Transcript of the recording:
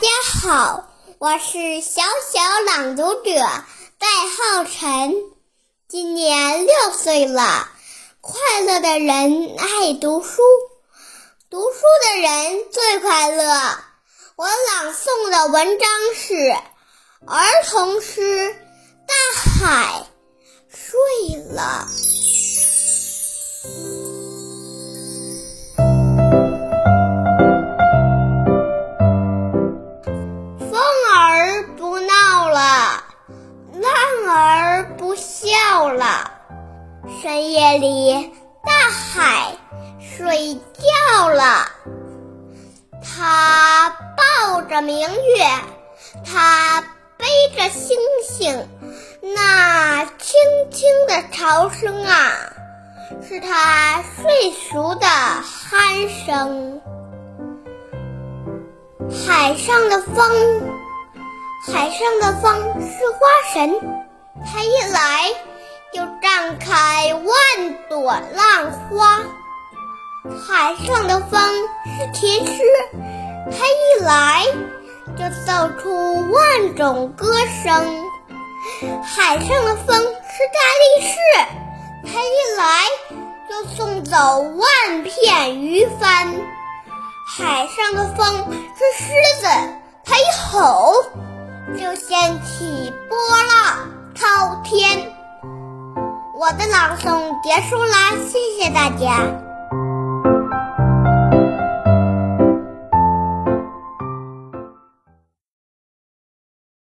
家好，我是小小朗读者戴浩辰，今年六岁了。快乐的人爱读书，读书的人最快乐。我朗诵的文章是儿童诗《大海睡了》。了，深夜里，大海睡觉了。他抱着明月，他背着星星，那轻轻的潮声啊，是他睡熟的鼾声。海上的风，海上的风是花神。它一来就绽开万朵浪花，海上的风是天师，它一来就奏出万种歌声。海上的风是大力士，它一来就送走万片鱼帆。海上的风是狮子，它一吼就掀起波浪。我的朗诵结束啦，谢谢大家。